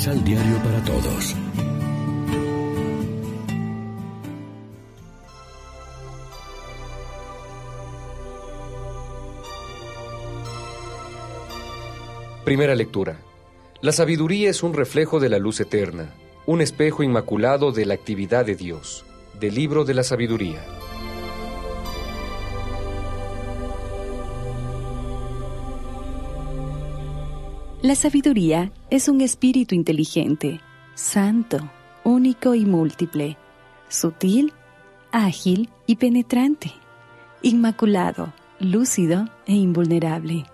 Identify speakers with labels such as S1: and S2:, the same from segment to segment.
S1: Misal Diario para Todos.
S2: Primera lectura. La sabiduría es un reflejo de la luz eterna, un espejo inmaculado de la actividad de Dios. Del libro de la sabiduría.
S3: La sabiduría es un espíritu inteligente, santo, único y múltiple, sutil, ágil y penetrante, inmaculado, lúcido e invulnerable,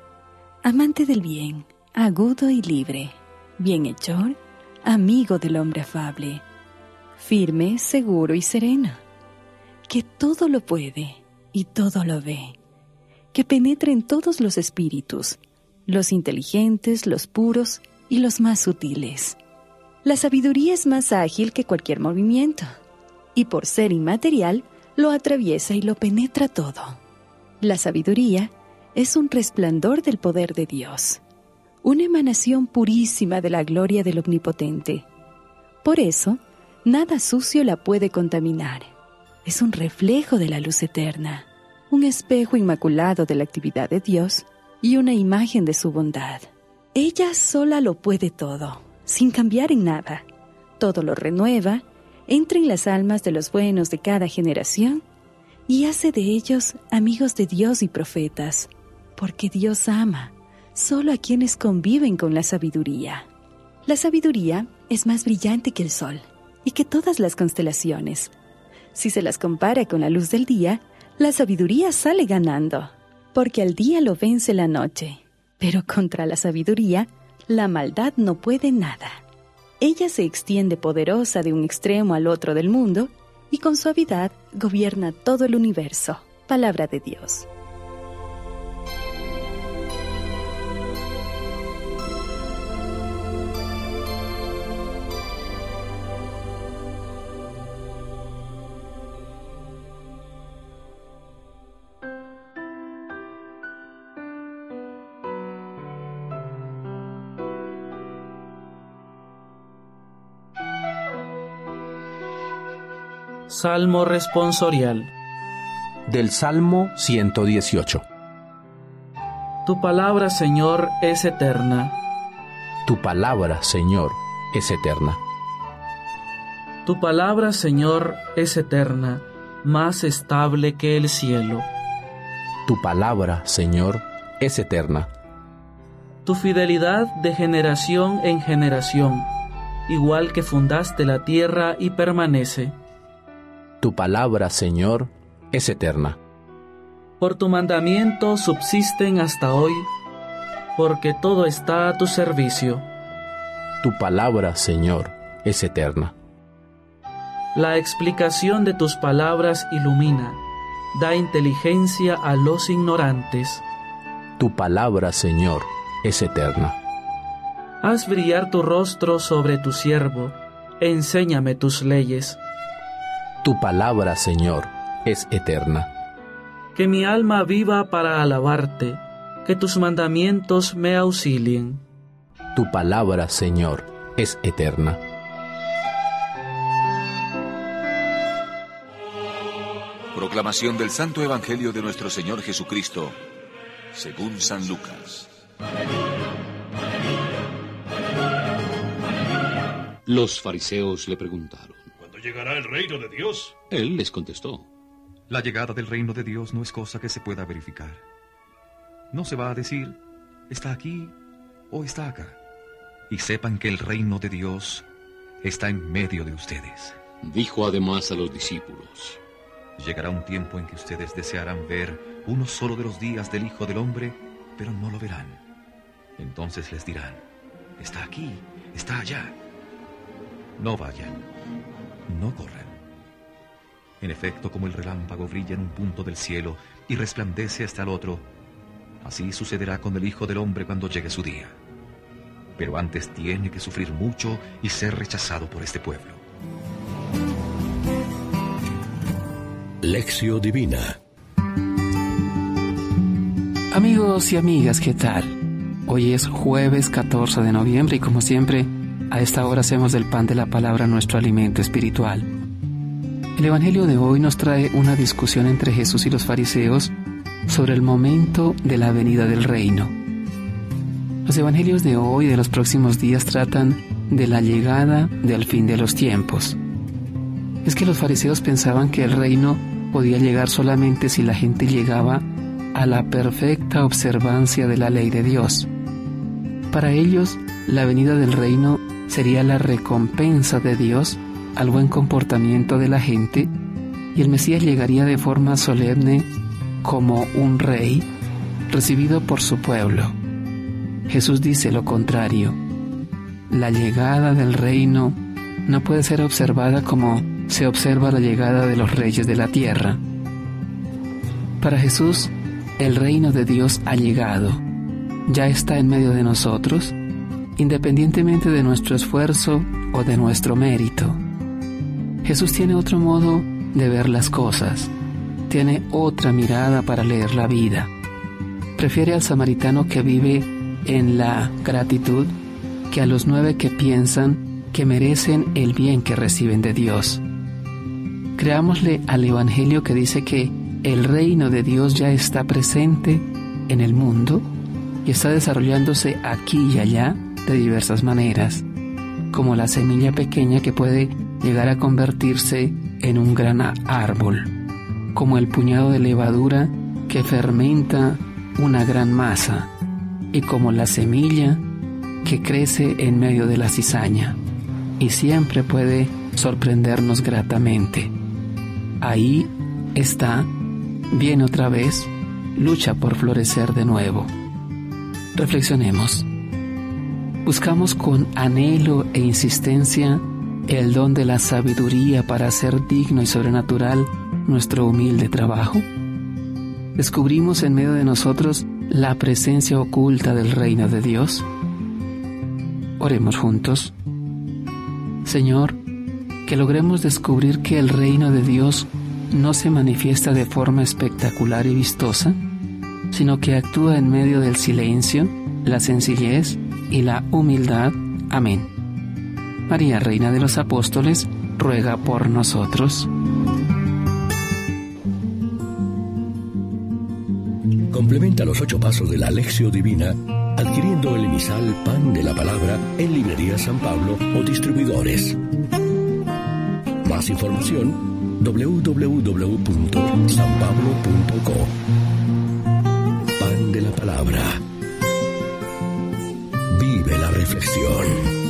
S3: amante del bien, agudo y libre, bienhechor, amigo del hombre afable, firme, seguro y sereno, que todo lo puede y todo lo ve, que penetra en todos los espíritus, los inteligentes, los puros y los más sutiles. La sabiduría es más ágil que cualquier movimiento, y por ser inmaterial, lo atraviesa y lo penetra todo. La sabiduría es un resplandor del poder de Dios, una emanación purísima de la gloria del Omnipotente. Por eso, nada sucio la puede contaminar. Es un reflejo de la luz eterna, un espejo inmaculado de la actividad de Dios y una imagen de su bondad. Ella sola lo puede todo, sin cambiar en nada. Todo lo renueva, entra en las almas de los buenos de cada generación y hace de ellos amigos de Dios y profetas, porque Dios ama solo a quienes conviven con la sabiduría. La sabiduría es más brillante que el sol y que todas las constelaciones. Si se las compara con la luz del día, la sabiduría sale ganando porque al día lo vence la noche, pero contra la sabiduría la maldad no puede nada. Ella se extiende poderosa de un extremo al otro del mundo y con suavidad gobierna todo el universo. Palabra de Dios.
S4: Salmo responsorial.
S5: Del Salmo 118.
S4: Tu palabra, Señor, es eterna.
S5: Tu palabra, Señor, es eterna.
S4: Tu palabra, Señor, es eterna, más estable que el cielo.
S5: Tu palabra, Señor, es eterna.
S4: Tu fidelidad de generación en generación, igual que fundaste la tierra y permanece.
S5: Tu palabra, Señor, es eterna.
S4: Por tu mandamiento subsisten hasta hoy, porque todo está a tu servicio.
S5: Tu palabra, Señor, es eterna.
S4: La explicación de tus palabras ilumina, da inteligencia a los ignorantes.
S5: Tu palabra, Señor, es eterna.
S4: Haz brillar tu rostro sobre tu siervo, enséñame tus leyes.
S5: Tu palabra, Señor, es eterna.
S4: Que mi alma viva para alabarte, que tus mandamientos me auxilien.
S5: Tu palabra, Señor, es eterna.
S6: Proclamación del Santo Evangelio de nuestro Señor Jesucristo, según San Lucas.
S7: Los fariseos le preguntaron,
S8: llegará el reino de Dios?
S7: Él les contestó.
S9: La llegada del reino de Dios no es cosa que se pueda verificar. No se va a decir, está aquí o está acá. Y sepan que el reino de Dios está en medio de ustedes.
S7: Dijo además a los discípulos.
S9: Llegará un tiempo en que ustedes desearán ver uno solo de los días del Hijo del Hombre, pero no lo verán. Entonces les dirán, está aquí, está allá. No vayan no corran. En efecto, como el relámpago brilla en un punto del cielo y resplandece hasta el otro, así sucederá con el Hijo del Hombre cuando llegue su día. Pero antes tiene que sufrir mucho y ser rechazado por este pueblo.
S1: Lección Divina
S10: Amigos y amigas, ¿qué tal? Hoy es jueves 14 de noviembre y como siempre, A esta hora hacemos del pan de la palabra nuestro alimento espiritual. El Evangelio de hoy nos trae una discusión entre Jesús y los fariseos sobre el momento de la venida del reino. Los Evangelios de hoy y de los próximos días tratan de la llegada del fin de los tiempos. Es que los fariseos pensaban que el reino podía llegar solamente si la gente llegaba a la perfecta observancia de la ley de Dios. Para ellos, la venida del reino sería la recompensa de Dios al buen comportamiento de la gente y el Mesías llegaría de forma solemne como un rey recibido por su pueblo. Jesús dice lo contrario. La llegada del reino no puede ser observada como se observa la llegada de los reyes de la tierra. Para Jesús, el reino de Dios ha llegado, ya está en medio de nosotros, independientemente de nuestro esfuerzo o de nuestro mérito. Jesús tiene otro modo de ver las cosas, tiene otra mirada para leer la vida. Prefiere al samaritano que vive en la gratitud que a los nueve que piensan que merecen el bien que reciben de Dios. Creámosle al Evangelio que dice que el reino de Dios ya está presente en el mundo y está desarrollándose aquí y allá de diversas maneras, como la semilla pequeña que puede llegar a convertirse en un gran árbol, como el puñado de levadura que fermenta una gran masa, y como la semilla que crece en medio de la cizaña, y siempre puede sorprendernos gratamente. Ahí está, viene otra vez, lucha por florecer de nuevo. Reflexionemos. Buscamos con anhelo e insistencia el don de la sabiduría para hacer digno y sobrenatural nuestro humilde trabajo. Descubrimos en medio de nosotros la presencia oculta del reino de Dios. Oremos juntos. Señor, que logremos descubrir que el reino de Dios no se manifiesta de forma espectacular y vistosa, sino que actúa en medio del silencio, la sencillez y la humildad. Amén. María, Reina de los Apóstoles, ruega por nosotros.
S1: Complementa los ocho pasos de la Alexio Divina adquiriendo el emisal Pan de la Palabra en Librería San Pablo o distribuidores. Más información www.sanpablo.co de la Palabra. Vive la reflexión.